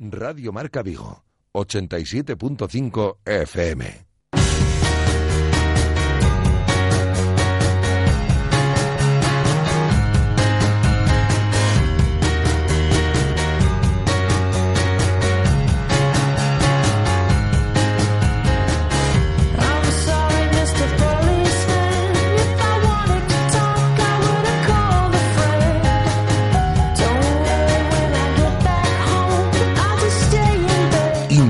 Radio Marca Vigo, 87.5 FM.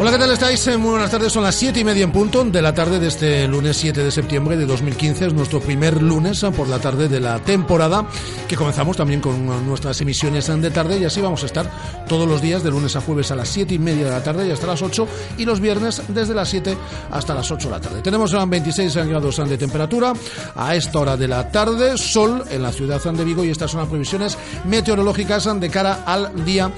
Hola, ¿qué tal estáis? Eh, Muy buenas tardes, son las siete y media en punto de la tarde de este lunes 7 de septiembre de 2015. Es nuestro primer lunes eh, por la tarde de la temporada, que comenzamos también con eh, nuestras emisiones de tarde y así vamos a estar todos los días de lunes a jueves a las siete y media de la tarde y hasta las 8 y los viernes desde las 7 hasta las 8 de la tarde. Tenemos eh, 26 grados de temperatura a esta hora de la tarde, sol en la ciudad de Vigo y estas son las previsiones meteorológicas de cara al día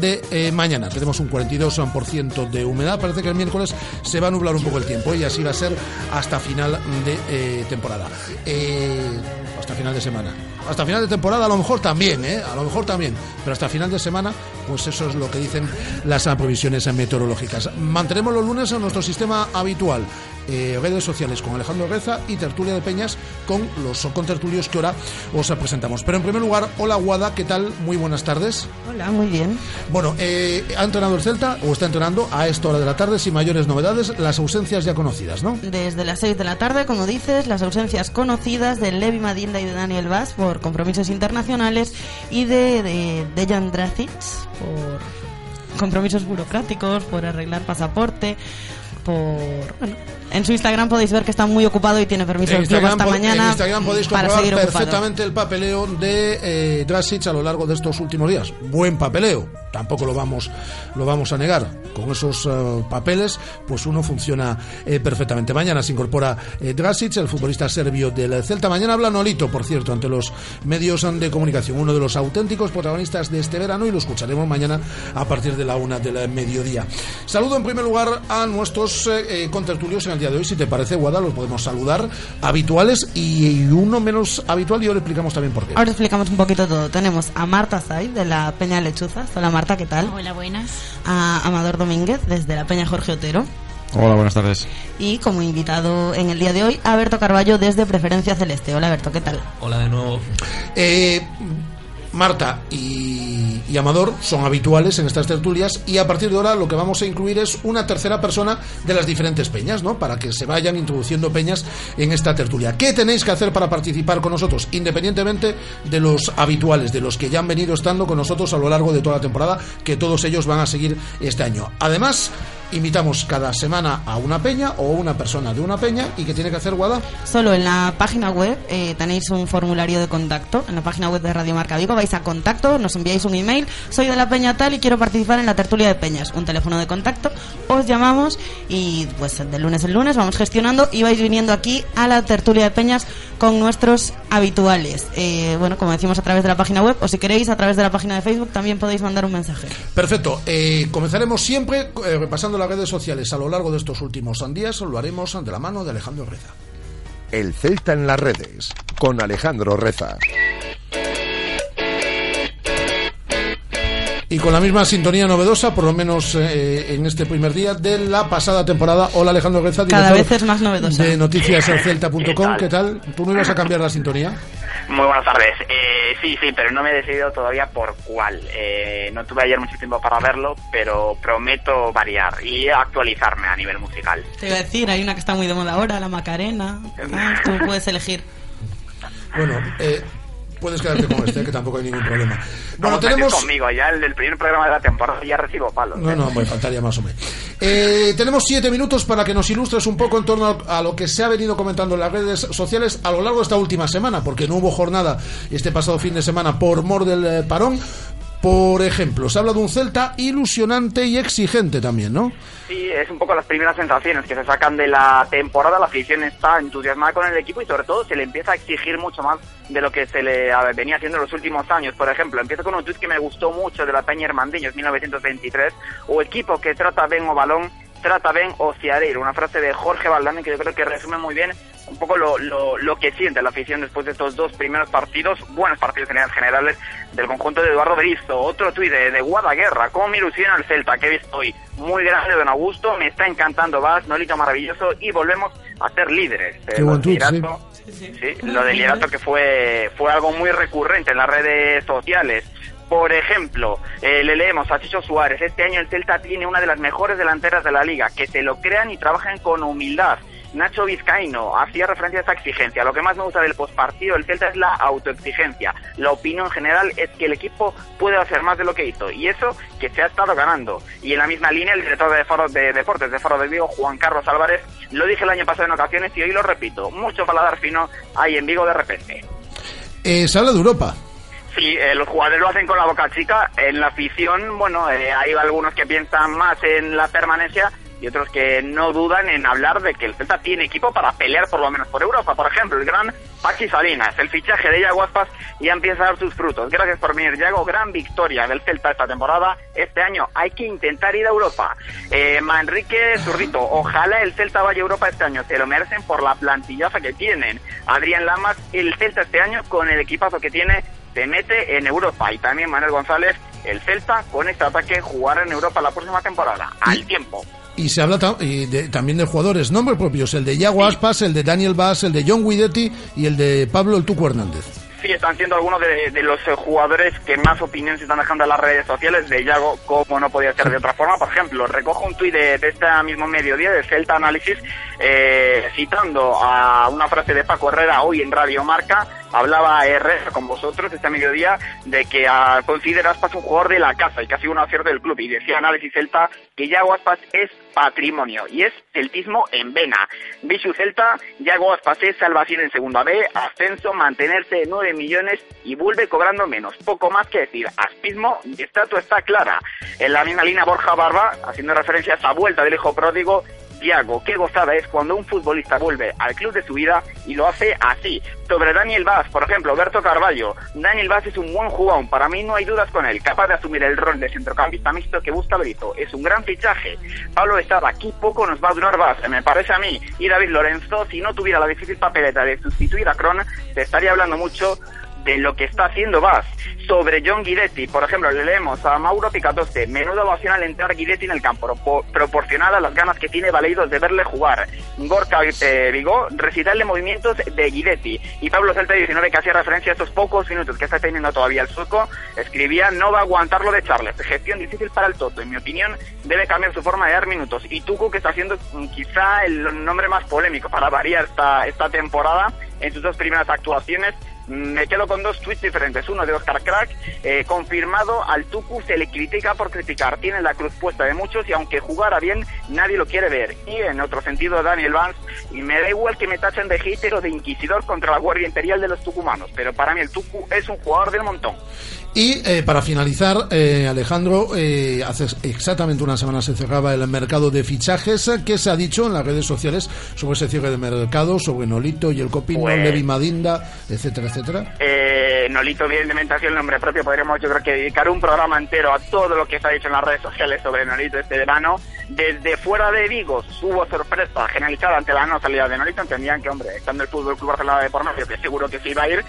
de eh, mañana. Tenemos un 42% de humedad, parece que el miércoles se va a nublar un poco el tiempo y así va a ser hasta final de eh, temporada. Eh, hasta final de semana. Hasta final de temporada a lo mejor también, ¿eh? A lo mejor también. Pero hasta final de semana, pues eso es lo que dicen las previsiones meteorológicas. Mantenemos los lunes en nuestro sistema habitual. eh, redes sociales con Alejandro Reza y Tertulia de Peñas con los contertulios que ahora os presentamos. Pero en primer lugar, hola Guada, ¿qué tal? Muy buenas tardes. Hola, muy bien. Bueno, eh, ¿ha entrenado el Celta o está entrenando a esta hora de la tarde sin mayores novedades? Las ausencias ya conocidas, ¿no? Desde las 6 de la tarde, como dices, las ausencias conocidas de Levi Madinda y de Daniel Vaz por compromisos internacionales y de, de Dejan Dracic por compromisos burocráticos, por arreglar pasaporte, por... Bueno, en su Instagram podéis ver que está muy ocupado y tiene permiso del club hasta mañana en Instagram podéis comprobar perfectamente el papeleo de eh, Drasic a lo largo de estos últimos días. Buen papeleo, tampoco lo vamos, lo vamos a negar. Con esos eh, papeles, pues uno funciona eh, perfectamente. Mañana se incorpora eh, Drasic, el futbolista serbio del Celta. Mañana habla Nolito, por cierto, ante los medios de comunicación. Uno de los auténticos protagonistas de este verano y lo escucharemos mañana a partir de la una del mediodía. Saludo en primer lugar a nuestros eh, eh, contertulios en el día de hoy. Si te parece, Guada, los podemos saludar habituales y, uno menos habitual y ahora explicamos también por qué. Ahora explicamos un poquito todo. Tenemos a Marta Said de la Peña Lechuzas. Hola Marta, ¿qué tal? Hola, buenas. A Amador Domínguez desde la Peña Jorge Otero. Hola, buenas tardes. Y como invitado en el día de hoy, a Berto Carballo desde Preferencia Celeste. Hola Berto, ¿qué tal? Hola de nuevo. Eh, Marta y, y Amador son habituales en estas tertulias y a partir de ahora lo que vamos a incluir es una tercera persona de las diferentes peñas, ¿no? Para que se vayan introduciendo peñas en esta tertulia. ¿Qué tenéis que hacer para participar con nosotros? Independientemente de los habituales, de los que ya han venido estando con nosotros a lo largo de toda la temporada, que todos ellos van a seguir este año. Además, invitamos cada semana a una peña o una persona de una peña y que tiene que hacer Guada. Solo en la página web eh, tenéis un formulario de contacto. En la página web de Radio Marca Vigo vais a contacto, nos enviáis un email. Soy de la Peña tal y quiero participar en la tertulia de peñas. Un teléfono de contacto. Os llamamos y pues de lunes en lunes vamos gestionando y vais viniendo aquí a la tertulia de peñas con nuestros habituales. Eh, bueno, como decimos a través de la página web o si queréis a través de la página de Facebook también podéis mandar un mensaje. Perfecto. Eh, comenzaremos siempre eh, repasando las redes sociales a lo largo de estos últimos días. Lo haremos de la mano de Alejandro Reza. El Celta en las redes, con Alejandro Reza. Y con la misma sintonía novedosa, por lo menos eh, en este primer día de la pasada temporada. Hola Alejandro Reza, Cada vez es más novedosa. de noticiascelta.com. ¿Qué tal? ¿Tú no ibas a cambiar la sintonía? Muy buenas tardes. Eh, sí, sí, pero no me he decidido todavía por cuál. Eh, no tuve ayer mucho tiempo para verlo, pero prometo variar y actualizarme a nivel musical. Te iba a decir, hay una que está muy de moda ahora, la Macarena. Ah, tú puedes elegir. Bueno, eh, puedes quedarte con este, que tampoco hay ningún problema. Bueno, tenemos... conmigo, ya el del primer programa de la temporada ya recibo palos. No, ¿eh? no, me faltaría más o menos. Eh, tenemos siete minutos para que nos ilustres un poco en torno a, a lo que se ha venido comentando en las redes sociales a lo largo de esta última semana, porque no hubo jornada este pasado fin de semana por mor del eh, parón. Por ejemplo, se habla de un Celta ilusionante y exigente también, ¿no? Sí, es un poco las primeras sensaciones que se sacan de la temporada. La afición está entusiasmada con el equipo y sobre todo se le empieza a exigir mucho más de lo que se le a- venía haciendo en los últimos años. Por ejemplo, empiezo con un tuit que me gustó mucho de la Peña Hermandiños 1923. O equipo que trata ben o balón, trata ben o ciareiro. Una frase de Jorge Valdame que yo creo que resume muy bien un poco lo, lo, lo que siente la afición después de estos dos primeros partidos, buenos partidos en generales del conjunto de Eduardo Berizo. Otro tuit de, de Guadaguerra, cómo me ilusiona el Celta, que he visto hoy. Muy grande, don Augusto, me está encantando Vas, Nolito maravilloso y volvemos a ser líderes. Qué Eh, buen tuit, sí. Lo del liderato que fue, fue algo muy recurrente en las redes sociales. Por ejemplo, eh, le leemos a Chicho Suárez, este año el Celta tiene una de las mejores delanteras de la liga, que se lo crean y trabajen con humildad. Nacho Vizcaíno hacía referencia a esta exigencia. Lo que más me gusta del postpartido del Celta es la autoexigencia. La opinión general es que el equipo puede hacer más de lo que hizo y eso que se ha estado ganando. Y en la misma línea, el director de, Faro de Deportes de Faro de Vigo, Juan Carlos Álvarez, lo dije el año pasado en ocasiones y hoy lo repito. Mucho paladar fino hay en Vigo de repente. Eh, se habla de Europa. Sí, eh, los jugadores lo hacen con la boca chica. En la afición, bueno, eh, hay algunos que piensan más en la permanencia y otros que no dudan en hablar de que el Celta tiene equipo para pelear por lo menos por Europa. Por ejemplo, el gran Pachi Salinas, el fichaje de Iago Aspas ya empieza a dar sus frutos. Gracias por venir, Iago. Gran victoria del Celta esta temporada. Este año hay que intentar ir a Europa. Eh, Manrique Zurrito, ojalá el Celta vaya a Europa este año. Se lo merecen por la plantillaza que tienen. Adrián Lamas, el Celta este año con el equipazo que tiene se mete en Europa y también Manuel González, el Celta con este ataque jugará en Europa la próxima temporada, al tiempo. Y se habla y de- también de jugadores, nombres propios, el de Yago Aspas, el de Daniel Bass, el de John Guidetti y el de Pablo El Tuco Hernández. Sí, están siendo algunos de, de los eh, jugadores que más opinión se están dejando en las redes sociales de Yago, como no podía ser de otra forma. Por ejemplo, recojo un tuit de, de este mismo mediodía de Celta Análisis, eh, citando a una frase de Paco Herrera hoy en Radio Marca. Hablaba Herrera con vosotros este mediodía de que ah, considera a Aspas un jugador de la casa y que ha sido un acierto del club. Y decía Análisis Celta que Yago Aspas es patrimonio y es celtismo en vena. Bichu Celta, Yago Aspas es salvación en segunda B, ascenso, mantenerse en 9 millones y vuelve cobrando menos. Poco más que decir, aspismo y estatua está clara. En la misma línea Borja Barba, haciendo referencia a esa vuelta del hijo pródigo, Tiago, qué gozada es cuando un futbolista vuelve al club de su vida y lo hace así. Sobre Daniel Vaz, por ejemplo, Berto Carballo. Daniel Vaz es un buen jugón, para mí no hay dudas con él, capaz de asumir el rol de centrocampista mixto que busca Brito. Es un gran fichaje. Pablo Estrada, aquí poco nos va a durar Vaz, me parece a mí. Y David Lorenzo, si no tuviera la difícil papeleta de sustituir a Kron, se estaría hablando mucho de lo que está haciendo Vaz. Sobre John Guidetti, por ejemplo, le leemos a Mauro Picatoste, menuda ovación al entrar Guidetti en el campo, pro- proporcionada a las ganas que tiene Valeidos de verle jugar. Gorka eh, Vigó, recital de movimientos de Guidetti. Y Pablo Celta 19, que hacía referencia a estos pocos minutos que está teniendo todavía el sueco, escribía, no va a aguantar lo de Charles. Gestión difícil para el Toto. En mi opinión, debe cambiar su forma de dar minutos. Y Tuco, que está haciendo mm, quizá el nombre más polémico para variar esta, esta temporada en sus dos primeras actuaciones, me quedo con dos tweets diferentes. Uno de Oscar Crack, eh, confirmado al Tucu se le critica por criticar. Tiene la cruz puesta de muchos y aunque jugara bien, nadie lo quiere ver. Y en otro sentido, Daniel Vance, y me da igual que me tachen de hater o de inquisidor contra la Guardia Imperial de los tucumanos, pero para mí el Tucu es un jugador del montón. Y eh, para finalizar, eh, Alejandro, eh, hace exactamente una semana se cerraba el mercado de fichajes. ¿Qué se ha dicho en las redes sociales sobre ese cierre de mercado, sobre Nolito y el Copino, Pues- Levi Madinda, etcétera, etcétera? Eh, Nolito, evidentemente, ha sido el nombre propio. Podríamos, yo creo que dedicar un programa entero a todo lo que se ha dicho en las redes sociales sobre Nolito este verano. Desde fuera de Vigo hubo sorpresa generalizada ante la no salida de Nolito. Entendían que, hombre, estando el Fútbol Club Barcelona de por medio, que seguro que se iba a ir.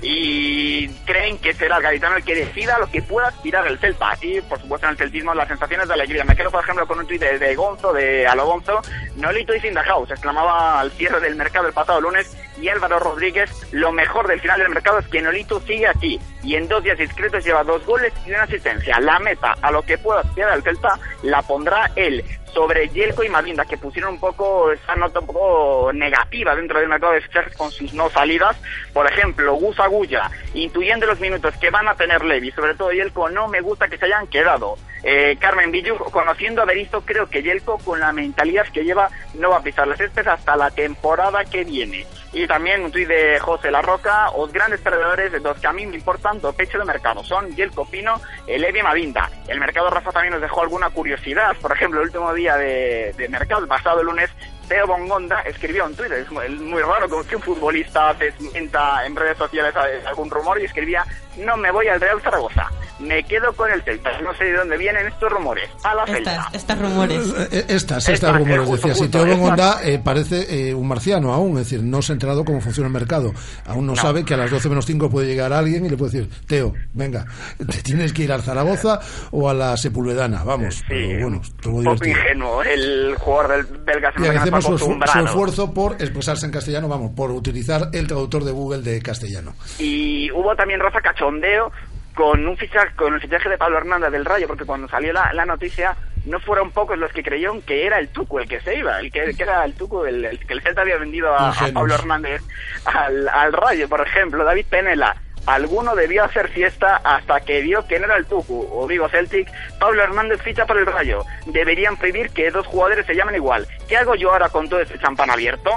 Y creen que será el gaditano el que decida lo que pueda aspirar el Celta. Y, por supuesto, en el celtismo las sensaciones de alegría. Me quedo, por ejemplo, con un tuit de, de Gonzo, de Alo Gonzo. Nolito is in the house, exclamaba al cierre del mercado el pasado lunes. Y Álvaro Rodríguez, lo mejor del final del mercado es que Nolito sigue aquí. Y en dos días discretos lleva dos goles y una asistencia. La meta a lo que pueda aspirar el Celta la pondrá él. Sobre Yelko y Madinda, que pusieron un poco esa nota un poco negativa dentro del mercado de fichajes con sus no salidas. Por ejemplo, Gus Agulla, intuyendo los minutos que van a tener Levi, sobre todo Yelko, no me gusta que se hayan quedado. Eh, Carmen Villu, conociendo a Berizzo, creo que Yelko, con la mentalidad que lleva, no va a pisar las céspedes hasta la temporada que viene. Y también un tuit de José La Roca, os grandes perdedores de los que a mí me importan do pecho de mercado son Yelko Pino e Levi Mavinda. El mercado Rafa también nos dejó alguna curiosidad, por ejemplo, el último día de, de mercado, el pasado lunes, Teo Bongonda escribió en Twitter, es muy, es muy raro que un futbolista desmienta en redes sociales algún rumor y escribía, no me voy al Real Zaragoza, me quedo con el Celta. No sé de dónde vienen estos rumores, a la Celta. Estas, estas rumores. Eh, eh, Estas, Estas, rumores, justo, decía. Si Teo. Bongonda eh, parece eh, un marciano aún, es decir, no se ha enterado cómo funciona el mercado. Aún no, No. sabe que a las 12 menos 5 puede llegar alguien y le puede decir, Teo, venga, te tienes que ir al Zaragoza o a la Sepulvedana, vamos. Sí, pero bueno, un poco divertido. ingenuo el jugador del belga se Y agradecemos su, su esfuerzo por expresarse en castellano, vamos, por utilizar el traductor de Google de castellano. Y hubo también Rafa cachondeo con un fichaje, con el fichaje de Pablo Hernández del Rayo, porque cuando salió la, la noticia no fueron pocos los que creyeron que era el Tucu el que se iba, el que, que era el Tucu, el, el que el Celta había vendido a. Pablo Hernández al, al Rayo, por ejemplo, David Penela. Alguno debió hacer fiesta hasta que vio no era el Tucu o Vigo Celtic. Pablo Hernández ficha por el Rayo. Deberían prohibir que dos jugadores se llamen igual. ¿Qué hago yo ahora con todo este champán abierto?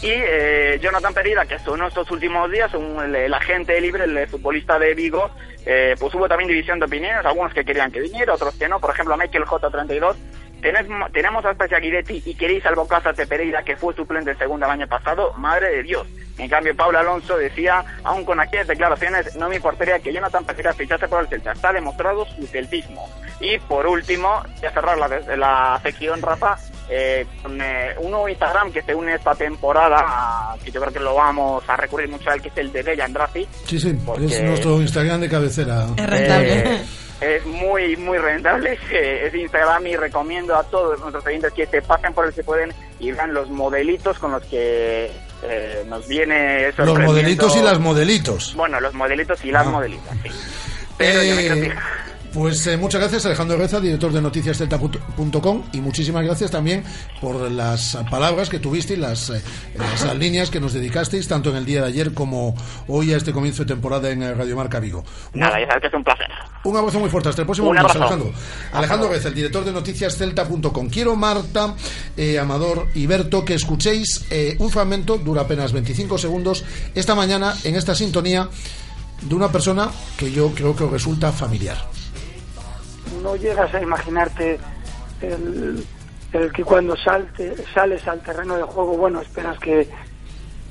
Y eh, Jonathan Pereira, que sonó estos últimos días, un- el, el agente libre, el futbolista de Vigo, eh, pues hubo también división de opiniones, algunos que querían que viniera, otros que no. Por ejemplo, Michael J32. Tenemos, tenemos a Spacia Guidetti y queréis al Bocazas de Pereira, que fue suplente en segunda el año pasado. Madre de Dios. En cambio, Pablo Alonso decía, aún con aquellas declaraciones, no me importaría que Jonathan Pereira fichase por el Celta. Está demostrado su celtismo. Y por último, ya cerrar la, la sección, Rafa, eh, con eh, un nuevo Instagram que se une esta temporada, que yo creo que lo vamos a recurrir mucho a él, que es el de Bella Andrafi. Sí, sí, Porque- es nuestro Instagram de cabecera. Es rentable. Eh, es muy, muy rentable ese, ese Instagram y recomiendo a todos nuestros oyentes que se pasen por el si pueden y vean los modelitos con los que eh, nos viene Los modelitos y las modelitos. Bueno, los modelitos y las Ah. modelitas, sí. Pero yo me Eh, pues eh, muchas gracias Alejandro Reza, director de noticiascelta.com y muchísimas gracias también por las palabras que tuviste y las, eh, las líneas que nos dedicasteis tanto en el día de ayer como hoy a este comienzo de temporada en eh, Radio Marca Vigo. Nada, ya sabes que es un placer. un abrazo muy fuerte, hasta el próximo Un lunes. Alejandro. Alejandro Reza, el director de noticiascelta.com. Quiero, Marta, eh, Amador y Berto, que escuchéis eh, un fragmento, dura apenas 25 segundos, esta mañana en esta sintonía de una persona que yo creo que os resulta familiar. No llegas a imaginarte el, que cuando salte, sales al terreno de juego, bueno, esperas que,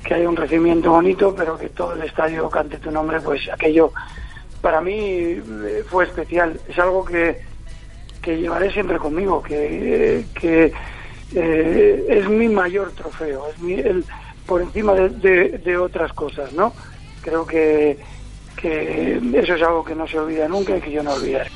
que haya un recibimiento bonito, pero que todo el estadio cante tu nombre, pues aquello para mí eh, fue especial. Es algo que, que llevaré siempre conmigo, que, que eh, es mi mayor trofeo, es mi, el, por encima de, de- de otras cosas, ¿no? Creo que, que eso es algo que no se olvida nunca y que yo no olvidaré.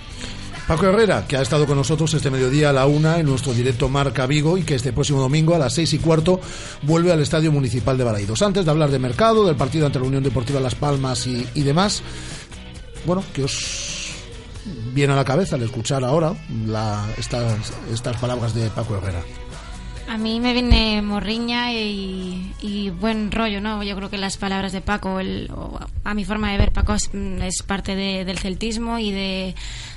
Paco Herrera, que ha estado con nosotros este mediodía a la una en nuestro directo Marca Vigo y que este próximo domingo a las seis y cuarto vuelve al Estadio Municipal de Balaidos. Antes de hablar de mercado, del partido ante la Unión Deportiva Las Palmas y, y demás, bueno, que os viene a la cabeza al escuchar ahora la- estas, estas palabras de Paco Herrera. A mí me viene morriña y, y buen rollo, ¿no? Yo creo que las palabras de Paco, el- a mi forma de ver, Paco es, mm, parte de- del celtismo y de,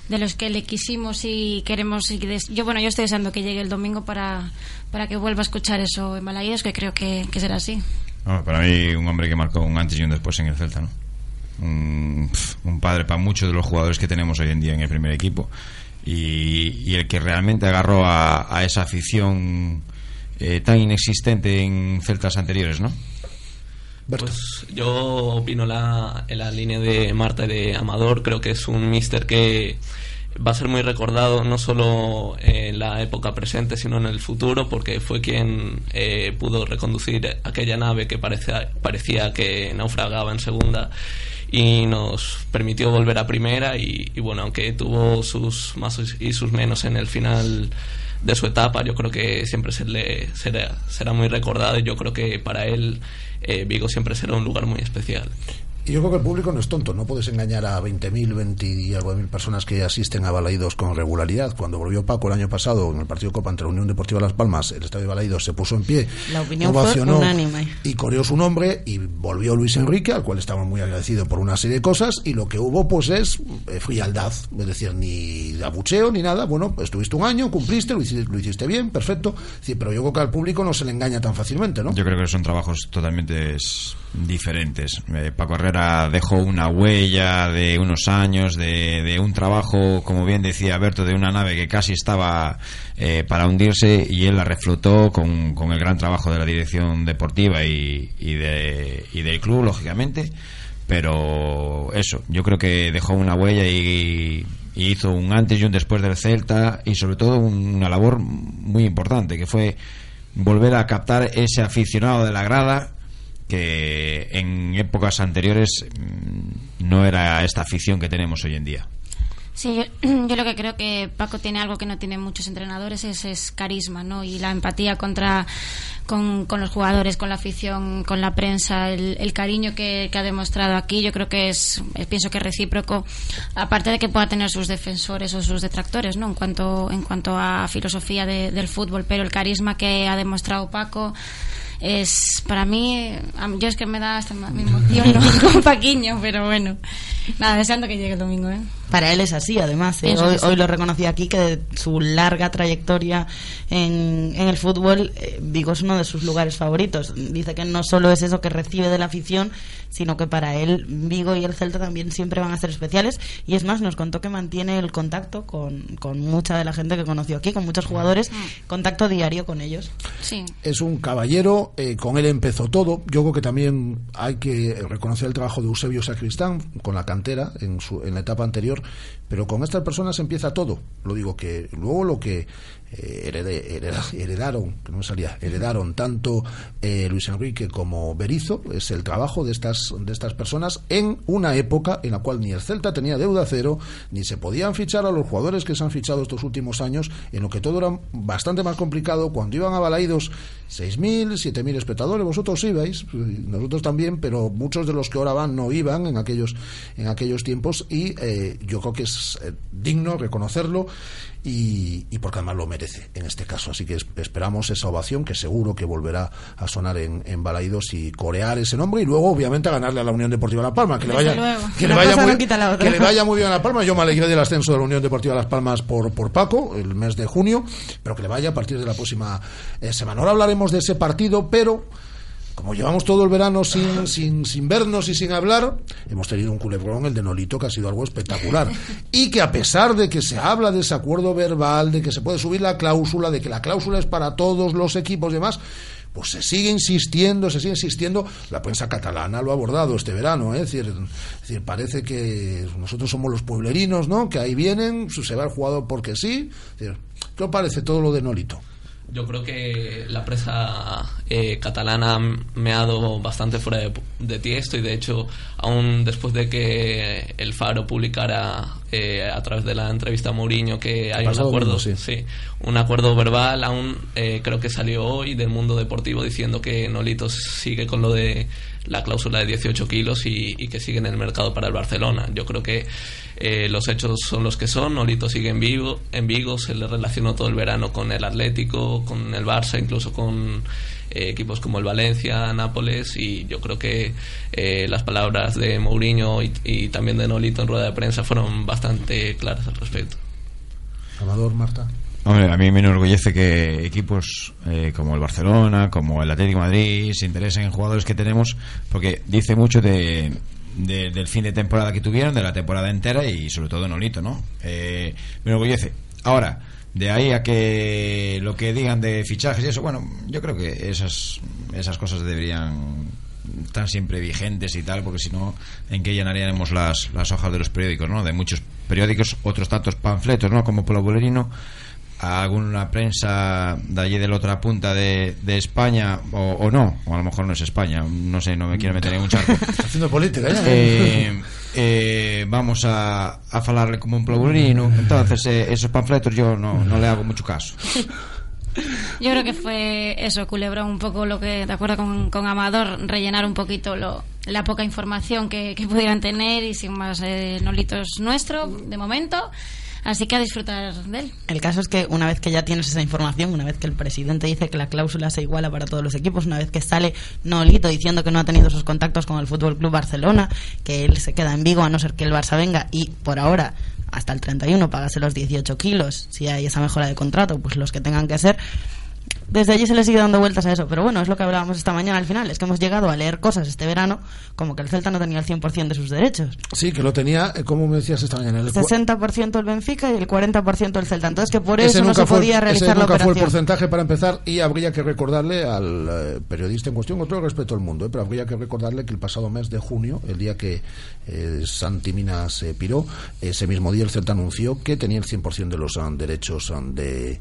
de los que le quisimos y queremos. Y des- yo, bueno, yo estoy deseando que llegue el domingo para, para que vuelva a escuchar eso en Balaídos, que creo que, será así. Para mí, un hombre que marcó un antes y un después en el Celta, ¿no? Un padre para muchos de los jugadores que tenemos hoy en día en el primer equipo. Y, y el que realmente agarró a, a esa afición eh, tan inexistente en Celtas anteriores, ¿no? Berto. Pues yo opino la, en la línea de Marta y de Amador. Creo que es un mister que va a ser muy recordado no solo en la época presente, sino en el futuro, porque fue quien eh, pudo reconducir aquella nave que parecía, parecía que naufragaba en segunda y nos permitió volver a primera. Y, y bueno, aunque tuvo sus más y sus menos en el final de su etapa, yo creo que siempre se le, será, será muy recordado y yo creo que para él eh, Vigo siempre será un lugar muy especial. Y yo creo que el público no es tonto, no puedes engañar a 20.000, 20 y algo de mil personas que asisten a Balaidos con regularidad. Cuando volvió Paco el año pasado en el partido de Copa entre la Unión Deportiva Las Palmas, el estadio de Balaidos se puso en pie, La opinión fue ovacionó unánime. y coreó su nombre y volvió Luis Enrique, al cual estamos muy agradecidos por una serie de cosas y lo que hubo pues es eh, frialdad, es decir, ni abucheo ni nada, bueno, pues estuviste un año, cumpliste, lo hiciste, lo hiciste bien, perfecto, Sí, pero yo creo que al público no se le engaña tan fácilmente, ¿no? Yo creo que son trabajos totalmente diferentes. Eh, Paco Herrera dejó una huella de unos años, de, de un trabajo, como bien decía Berto, de una nave que casi estaba eh, para hundirse y él la reflotó con, con el gran trabajo de la dirección deportiva y, de, y del club, lógicamente. Pero eso, yo creo que dejó una huella y, y hizo un antes y un después del Celta y sobre todo una labor muy importante que fue volver a captar ese aficionado de la grada que en épocas anteriores mm, no era esta afición que tenemos hoy en día. Sí, yo, lo que creo que Paco tiene algo que no tienen muchos entrenadores es, es carisma, ¿no? Y la empatía contra con, con los jugadores, con la afición, con la prensa, el, el cariño que, que ha demostrado aquí, yo creo que es, eh, pienso que es recíproco, aparte de que pueda tener sus defensores o sus detractores, ¿no? En cuanto, en cuanto a filosofía de- del fútbol, pero el carisma que ha demostrado Paco es para mí yo es que me da hasta ma- me emociono con Paquiño pero bueno nada deseando que llegue el domingo ¿eh? Para él es así, además. ¿eh? Hoy, lo reconocí aquí que de su larga trayectoria en, en el fútbol, eh, Vigo es uno de sus lugares favoritos. Dice que no solo es eso que recibe de la afición, sino que para él Vigo y el Celta también siempre van a ser especiales. Y es más, nos contó que mantiene el contacto con, con mucha de la gente que conoció aquí, con muchos jugadores, contacto diario con ellos. sí es un caballero, eh, con él empezó todo. Yo creo que también hay que reconocer el trabajo de Eusebio Sacristán con la en, su, en la etapa anterior, pero con estas personas empieza todo. Lo digo que luego lo que eh, herede- hereda- heredaron, no salía, heredaron tanto eh, Luis Enrique como Berizo, es el trabajo de estas, de estas personas en una época en la cual ni el Celta tenía deuda cero, ni se podían fichar a los jugadores que se han fichado estos últimos años, en lo que todo era bastante más complicado. Cuando iban a Balaidos 6.000, 7.000 espectadores, vosotros ibais, nosotros también, pero muchos de los que ahora van no iban en aquellos, en aquellos tiempos y eh, yo creo que es eh, digno reconocerlo y, y porque además lo merece en este caso. Así que es- esperamos esa ovación que seguro que volverá a sonar en, en Balaidos y corear ese nombre y luego obviamente a ganarle a la Unión Deportiva La Palma. Que le vaya, que le vaya muy, no que le vaya muy bien a La Palma. Yo me alegré del ascenso de la Unión Deportiva Las Palmas por, por Paco el mes de junio, pero que le vaya a partir de la próxima eh, semana. Ahora hablaremos de ese partido, pero como llevamos todo el verano sin, sin, sin vernos y sin hablar, hemos tenido un culebrón, el de Nolito, que ha sido algo espectacular. Y que a pesar de que se habla de ese acuerdo verbal, de que se puede subir la cláusula, de que la cláusula es para todos los equipos y demás, pues se sigue insistiendo, se sigue insistiendo. La prensa catalana lo ha abordado este verano, ¿eh? es, decir, parece que nosotros somos los pueblerinos, ¿no? Que ahí vienen, se va el jugador porque sí. Es decir, ¿Qué os parece todo lo de Nolito? Yo creo que la prensa eh, catalana me ha dado bastante fuera de, de tiesto y de hecho aún después de que el Faro publicara eh, a través de la entrevista a Mourinho que hay un acuerdo, sí. sí, un acuerdo verbal, aún eh, creo que salió hoy del mundo deportivo diciendo que Nolito sigue con lo de la cláusula de 18 kilos y, y que sigue en el mercado para el Barcelona. Yo creo que eh, los hechos son los que son. Nolito sigue en Vigo, en Vigo, se le relacionó todo el verano con el Atlético, con el Barça, incluso con eh, equipos como el Valencia, Nápoles y yo creo que eh, las palabras de Mourinho y, y también de Nolito en rueda de prensa fueron bastante claras al respecto. Amador, Marta. Hombre, a mí me enorgullece que equipos eh, como el Barcelona, como el Atlético Madrid, se interesen en jugadores que tenemos, porque dice mucho de, de- del fin de temporada que tuvieron, de la temporada entera y sobre todo Nolito, ¿no? Eh, me enorgullece. Ahora, de ahí a que lo que digan de fichajes y eso, bueno, yo creo que esas, esas cosas deberían estar siempre vigentes y tal, porque si no, ¿en qué llenaríamos las, las hojas de los periódicos, ¿no? De muchos periódicos, otros tantos panfletos, ¿no? Como Polo Bolerino, a alguna prensa de allí de la otra punta de, de España, o, o no, o a lo mejor no es España, no sé, no me quiero meter en un charco. Haciendo política, ¿eh? Eh, eh, vamos a, a falarle como un ploburino entonces eh, esos panfletos yo no, no le hago mucho caso Yo creo que fue eso, culebrón, un poco lo que, de acuerdo con, con Amador, rellenar un poquito lo, la poca información que, que pudieran tener y sin más eh, nolitos nuestro de momento. Así que a disfrutar de él. El caso es que una vez que ya tienes esa información, una vez que el presidente dice que la cláusula se iguala para todos los equipos, una vez que sale Nolito diciendo que no ha tenido esos contactos con el Fútbol Club Barcelona, que él se queda en Vigo a no ser que el Barça venga y por ahora hasta el 31 pagase los 18 kilos, si hay esa mejora de contrato, pues los que tengan que ser. Desde allí se le sigue dando vueltas a eso, pero bueno, es lo que hablábamos esta mañana al final, es que hemos llegado a leer cosas este verano como que el Celta no tenía el 100% de sus derechos. Sí, que lo tenía, eh, como me decías esta mañana, el cu- 60% el Benfica y el 40% el Celta. Entonces que por eso no nunca se fue- podía realizar ese la nunca fue el operación. porcentaje para empezar y habría que recordarle al eh, periodista en cuestión, con todo el respeto al mundo, eh, pero habría que recordarle que el pasado mes de junio, el día que eh, Santi Mina se piró, ese mismo día el Celta anunció que tenía el 100% de los ah, derechos ah, de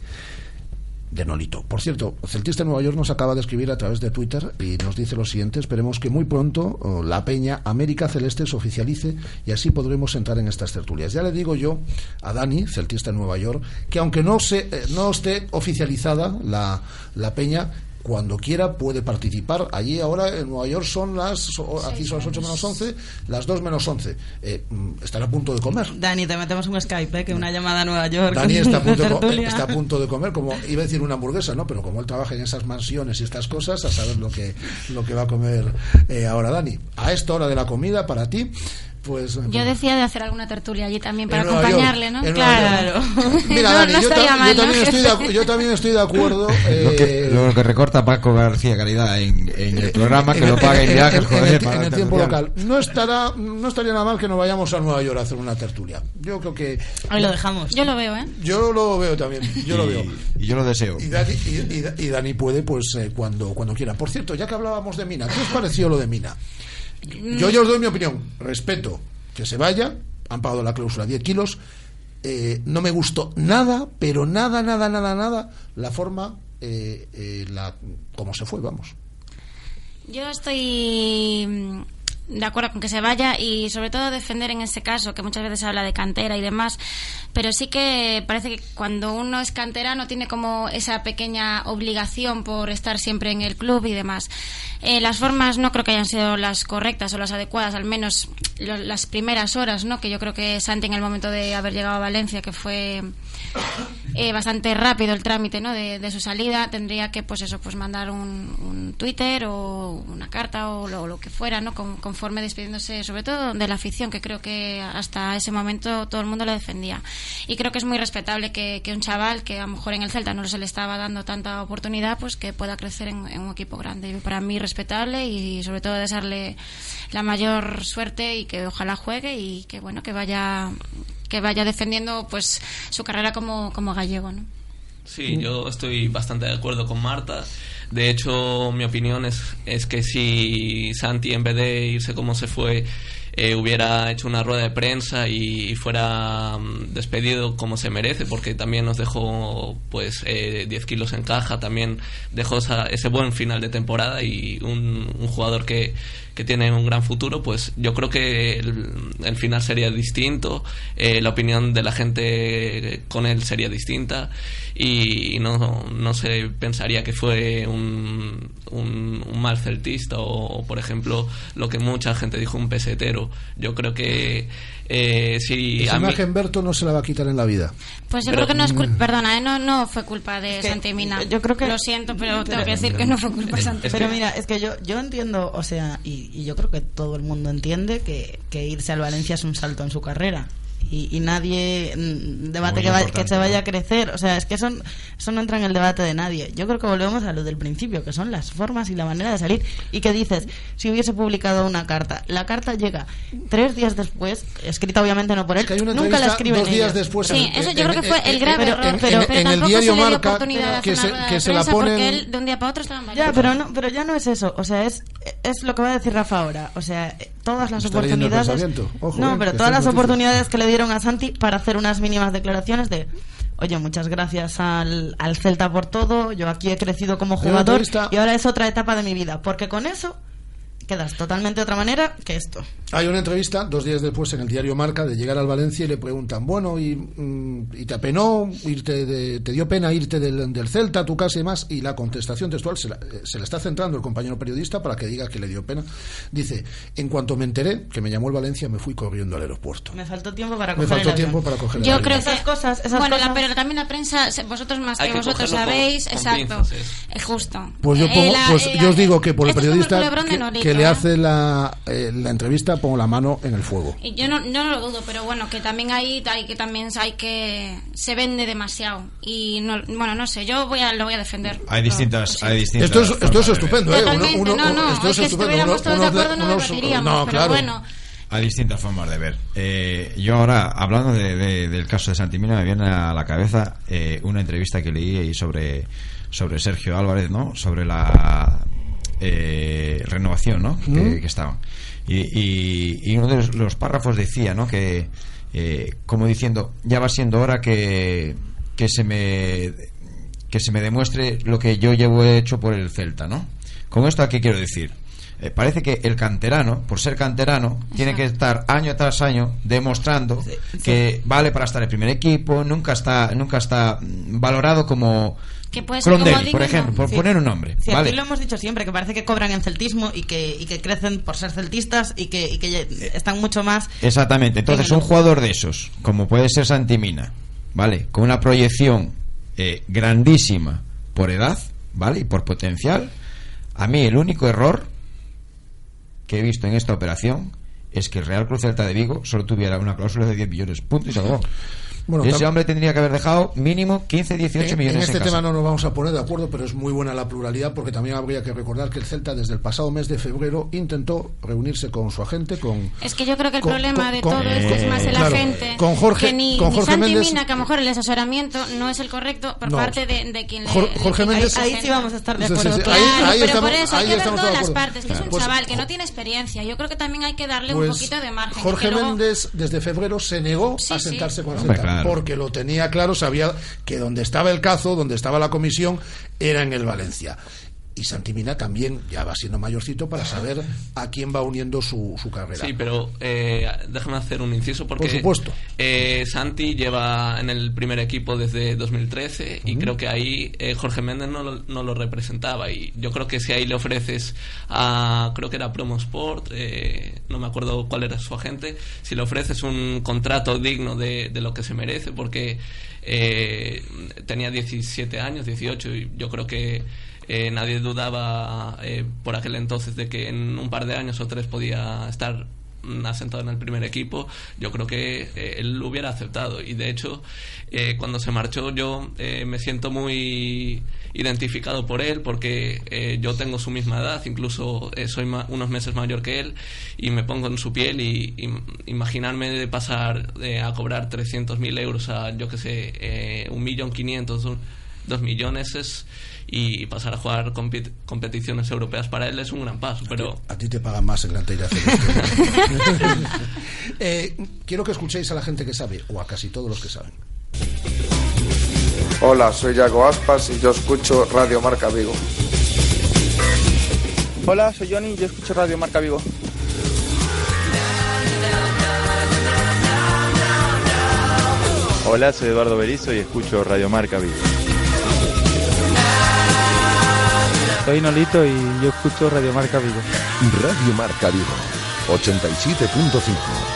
de Nolito. Por cierto, Celtista de Nueva York nos acaba de escribir a través de Twitter y nos dice lo siguiente, esperemos que muy pronto oh, la Peña América Celeste se oficialice y así podremos entrar en estas tertulias. Ya le digo yo a Dani, Celtista Nueva York, que aunque no, se, eh, no esté oficializada la, la Peña, cuando quiera puede participar. Allí ahora en Nueva York son las, aquí son las 8 menos 11, las 2 menos 11. Eh, mm, están a punto de comer. Dani, te metemos un Skype, ¿eh? que una llamada a Nueva York. Dani está a, punto está a punto de comer, como iba a decir una hamburguesa, ¿no? Pero como él trabaja en esas mansiones y estas cosas, a saber lo que, lo que va a comer eh, ahora Dani. A esta hora de la comida, para ti, pues... Yo decía de hacer alguna tertulia allí también para Nueva acompañarle, York, ¿no? Claro. Mira, no, Dani, no yo, ta- mal, ¿no? también estoy de, acu- yo también estoy de acuerdo. Lo que, eh, lo que recorta Paco García Caridad en, en el programa, que lo paga en viajes, en, joder, el, para en el la tiempo local. No estará, no estaría nada mal que nos vayamos a Nueva York a hacer una tertulia. Yo creo que Ahí lo dejamos. Yo lo veo, ¿eh? yo lo veo también. Yo lo veo. Y yo lo deseo. Y Dani, y- y- y Dani puede, pues, eh, cuando, cuando quiera. Por cierto, ya que hablábamos de Mina, ¿qué os pareció lo de Mina? Yo ya os doy mi opinión. Respeto que se vaya. Han pagado la cláusula 10 kilos. Eh, no me gustó nada, pero nada, nada, nada, nada, la forma, eh, eh, la, cómo se fue, vamos. Yo estoy de acuerdo con que se vaya y sobre todo defender en este caso, que muchas veces se habla de cantera y demás, pero sí que parece que cuando uno es canterano tiene como esa pequeña obligación por estar siempre en el club y demás. Eh, las formas no creo que hayan sido las correctas o las adecuadas, al menos lo- las primeras horas, ¿no? Que yo creo que Santi en el momento de haber llegado a Valencia, que fue eh, bastante rápido el trámite ¿no? de, de su salida tendría que pues eso pues mandar un, un Twitter o una carta o lo, lo que fuera no Con- conforme despidiéndose sobre todo de la afición que creo que hasta ese momento todo el mundo le defendía. Y creo que es muy respetable que, que un chaval que a lo mejor en el Celta no se le estaba dando tanta oportunidad pues que pueda crecer en, en un equipo grande. Para mí respetable y sobre todo desearle la mayor suerte y que ojalá juegue y que bueno que vaya que vaya defendiendo pues su carrera como, como gallego, ¿no? Sí, yo estoy bastante de acuerdo con Marta. De hecho, mi opinión es, es que si Santi, en vez de irse como se fue, eh, hubiera hecho una rueda de prensa y, fuera mm, despedido como se merece, porque también nos dejó pues eh, 10 kilos en caja, también dejó esa- ese buen final de temporada y un, un jugador que, que tiene un gran futuro, pues yo creo que el, el final sería distinto, eh, la opinión de la gente con él sería distinta y no, no se pensaría que fue un, un, un mal celtista o, por ejemplo, lo que mucha gente dijo, un pesetero. Yo creo que eh, si Esa a mí- imagen Berto no se la va a quitar en la vida. Pues yo Pero- creo que no es culpa, perdona, ¿eh? no, no fue culpa de que Santi Mina. yo creo que- Lo siento, pero tengo que decir que no fue culpa de Santi Pero mira, es que yo, yo entiendo, o sea, y, y yo creo que todo el mundo entiende que, que irse al Valencia es un salto en su carrera. Y, y nadie mm, debate que, va- que se vaya ¿no? a crecer. O sea, es que eso, eso no entra en el debate de nadie. Yo creo que volvemos a lo del principio, que son las formas y la manera de salir. Y que dices, si hubiese publicado una carta, la carta llega tres días después, escrita obviamente no por él, que nunca la escriben dos días ellos. después Sí, en- eso en- yo creo que fue en- el grave en- error, en- pero, en- pero en el tampoco diario se le dio Marca que se, que la ponen porque él de un día para otro estaba en Ya, pero no, pero ya no es eso. O sea, es, es lo que va a decir Rafa ahora. O sea, todas las oportunidades. Ojo, no, eh, pero todas las oportunidades que le a Santi para hacer unas mínimas declaraciones de. Oye, muchas gracias al, al Celta por todo. Yo aquí he crecido como jugador y ahora es otra etapa de mi vida. Porque con eso quedas totalmente de otra manera que esto. Hay una entrevista dos días después en el diario Marca de llegar al Valencia y le preguntan, bueno, ¿y, mm, y te apenó irte de- te dio pena irte del, del Celta a tu casa y más? Y la contestación textual se la, eh, se la está centrando el compañero periodista para que diga que le dio pena. Dice, en cuanto me enteré que me llamó el Valencia, me fui corriendo al aeropuerto. Me faltó tiempo para Me coger faltó el tiempo para coger el Yo creo Esas cosas, esas bueno, cosas- la- pero también la prensa, vosotros más que que vosotros con- sabéis, con exacto, es. justo. Pues yo, Eh, pongo, pues eh, yo os digo que por el periodista que, que le hace la, eh, la entrevista, pongo la mano en el fuego. Y yo no, no lo dudo, pero bueno, que también hay, hay que también hay que se vende demasiado y no, bueno, no sé, yo voy a lo voy a defender. Hay distintas, hay distintas Esto es, esto es formas de ver. estupendo, ¿eh? Totalmente, no, no, esto es que estupendo. estuviéramos todos de acuerdo no unos- repetiríamos, no, pero claro. bueno. Hay distintas formas de ver. Eh, yo ahora, hablando de- de- del caso de Santimina, me viene a la cabeza eh, una entrevista que leí ahí sobre, sobre Sergio Álvarez, ¿no? Sobre la eh, renovación, ¿no? Que, Mm. que estaban. Y, y- y uno de los, los párrafos decía, ¿no? Que, eh, como diciendo, ya va siendo hora que, que se me que se me demuestre lo que yo llevo hecho por el Celta, ¿no? Con esto, ¿a qué quiero decir? Eh, parece que el canterano, por ser canterano, tiene que estar año tras año demostrando que vale para estar en el primer equipo, nunca está, nunca está mm, valorado como Que puede ser Crondelli, como por ejemplo, por Sí. poner un nombre, Sí, ¿vale? aquí lo hemos dicho siempre, que parece que cobran en celtismo y que, y que crecen por ser celtistas y que, y que ya- están mucho más... Exactamente. Entonces, un jugador de esos, como puede ser Santimina, ¿vale? Con una proyección eh, grandísima por edad, ¿vale? Y por potencial. A mí, el único error que he visto en esta operación es que el Real Cruz Celta de Vigo solo tuviera una cláusula de 10 millones. Punto y se acabó. Bueno, Ese hombre tendría que haber dejado mínimo 15, 18 En, millones en este tema no nos vamos a poner de acuerdo, pero es muy buena la pluralidad porque también habría que recordar que el Celta desde el pasado mes de febrero intentó reunirse con su agente, con Es que yo creo que el Con- problema con- de con- todo esto es más el claro, agente. con Jorge- que ni, con ni Jorge Santi Méndez- Mina, que a lo mejor el asesoramiento no es el correcto por No. parte de, de quien le- Jorge le- Méndez- Ahí sí vamos a estar de Sí, sí, acuerdo. sí. todos. Ahí- Claro, ahí pero estamos- por eso hay que ver todas las partes, que es un Pues- chaval que no tiene experiencia. Yo creo que también hay que darle un Pues poquito de margen. Jorge que luego- Méndez desde febrero se negó Sí, a sí. sentarse con el Celta porque lo tenía claro, sabía que donde estaba el cazo, donde estaba la comisión, era en el Valencia. Y Santimina también ya va siendo mayorcito para saber a quién va uniendo su, su carrera. Sí, pero eh, déjame hacer un inciso porque Por supuesto. eh, Santi lleva en el primer equipo desde 2013 y creo que ahí eh, Jorge Méndez no lo, no lo representaba y yo creo que si ahí le ofreces a creo que era Promo Sport eh, no me acuerdo cuál era su agente si le ofreces un contrato digno de, de lo que se merece porque eh, tenía 17 años 18 y yo creo que eh, nadie dudaba eh, por aquel entonces de que en un par de años o tres podía estar asentado en el primer equipo, yo creo que eh, él lo hubiera aceptado. Y de hecho, eh, cuando se marchó, yo eh, me siento muy identificado por él porque eh, yo tengo su misma edad, incluso eh, soy unos meses mayor que él y me pongo en su piel y, y imaginarme de pasar a cobrar 300.000 euros a, yo que sé, un millón quinientos, dos millones es y pasar a jugar compet- competiciones europeas para él es un gran paso, pero A ti te pagan más en Gran. Eh, quiero que escuchéis a la gente que sabe, o a casi todos los que saben. Hola, soy Yago Aspas y yo escucho Radio Marca Vigo. Hola, soy Johnny y yo escucho Radio Marca Vigo. Hola, soy Eduardo Berizo y escucho Radio Marca Vigo. Soy Nolito y yo escucho Radio Marca Vigo. Radio Marca Vigo, 87.5.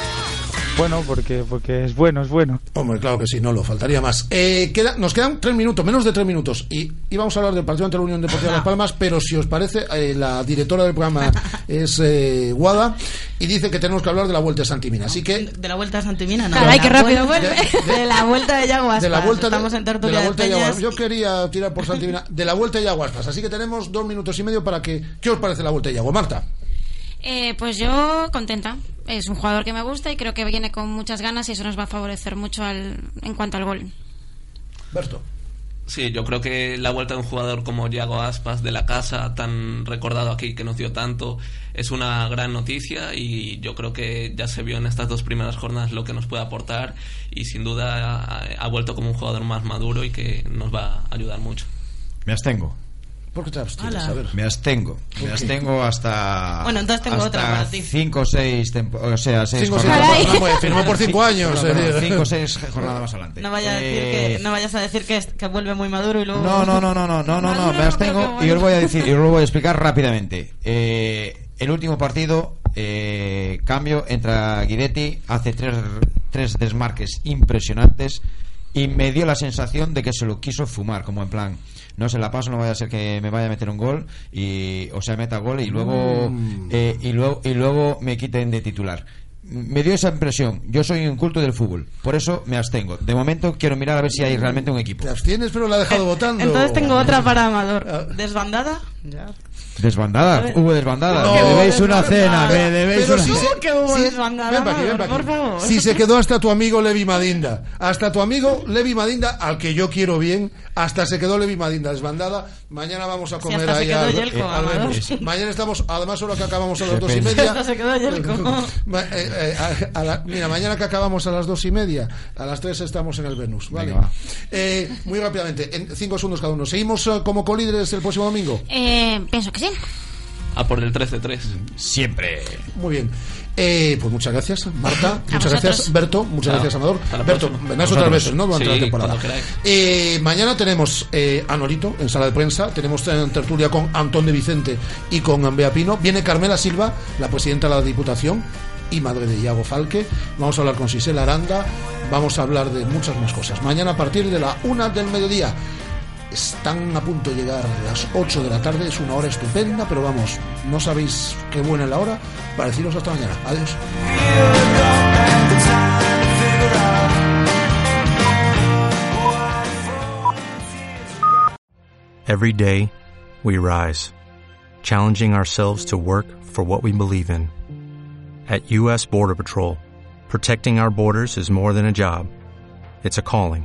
Bueno, porque, porque es bueno, es bueno. Hombre, claro que sí, no lo faltaría más. Eh, queda- nos quedan tres minutos, menos de tres minutos, y íbamos a hablar del partido ante la Unión Deportiva Las Palmas, pero si os parece, eh, la directora del programa es eh, Guada y dice que tenemos que hablar de la vuelta de Santimina. Así que De la vuelta a Santimina, no. Caray, de qué rápido vuelta- vuelve. De, la vuelta de Yago de la vuelta de- Estamos en de tertulia la de, vuelta de. Yaguaspas. Yo quería tirar por Santimina de la vuelta de Yaguaspas, así que tenemos dos minutos y medio para que. ¿Qué os parece la vuelta de Yago? Marta. Eh, pues yo contenta. Es un jugador que me gusta y creo que viene con muchas ganas y eso nos va a favorecer mucho al, en cuanto al gol. Berto. Sí, yo creo que la vuelta de un jugador como Yago Aspas de la casa, tan recordado aquí, que nos dio tanto, es una gran noticia y yo creo que ya se vio en estas dos primeras jornadas lo que nos puede aportar y sin duda ha, ha vuelto como un jugador más maduro y que nos va a ayudar mucho. Me abstengo. ¿Por qué te abstienes? A ver. Me abstengo. ¿Por Me abstengo hasta. Bueno, entonces tengo hasta otra para ti. Cinco o seis tempo- O sea, seis Cinco seis jornadas. temporadas, bueno, firmó por cinco años, No, eh. cinco o seis jornadas más adelante. No, vaya a decir Eh, que, no vayas a decir que, es- que vuelve muy maduro y luego... No, no, no, no, no, no, no, no, me abstengo y os lo voy a decir, y os lo voy a explicar rápidamente. Eh, el último partido, eh, cambio, entra Guidetti, hace tres, tres desmarques impresionantes y me dio la sensación de que se lo quiso fumar, como en plan, no se la paso, no vaya a ser que me vaya a meter un gol y o sea, meta gol y luego Mm. eh, y luego y luego me quiten de titular. Me dio esa impresión. Yo soy un culto del fútbol, por eso me abstengo. De momento quiero mirar a ver si hay realmente un equipo. Te abstienes, pero la ha dejado votando. Entonces tengo otra para Amador. Ah. ¿Desbandada? Ya. Desbandada, hubo desbandada. No, me debéis una desbandada. cena, me debéis Pero una si se- ¿Cómo que hubo si- desbandada, ven aquí, ven aquí. por favor? Si se quedó hasta tu amigo Levi Madinda, hasta tu amigo Levi Madinda, al que yo quiero bien, hasta se quedó Levi Madinda desbandada. Mañana vamos a comer ahí al, Yelko, al Amador. Venus. Mañana estamos, además ahora que acabamos a las dos y media. Hasta se quedó Yelko. Ma- eh, eh, a- a la- mira, mañana que acabamos a las dos y media, a las tres estamos en el Venus, ¿vale? Venga, va. Eh, muy rápidamente, en cinco segundos cada uno. ¿Seguimos eh, como colíderes el próximo domingo? Eh, pienso que sí. A por el 13-3. Siempre. Muy bien. Eh, pues muchas gracias, Marta. muchas vosotros. gracias, Berto. Muchas Ah, gracias, Amador. Berto, vendrás A otras veces, ¿no? Durante Sí, la temporada. Eh, mañana tenemos eh, a Norito en sala de prensa. Tenemos en tertulia con Antón de Vicente y con Bea Pino. Viene Carmela Silva, la presidenta de la Diputación y madre de Iago Falque. Vamos a hablar con Sisela Aranda. Vamos a hablar de muchas más cosas. Mañana a partir de la una del mediodía. Están a punto de llegar las 8 de la tarde, es una hora estupenda, pero vamos, no sabéis qué buena es la hora para deciros hasta mañana. Adiós. Every day, we rise, challenging ourselves to work for what we believe in. At U.S. Border Patrol, protecting our borders is more than a job, it's a calling.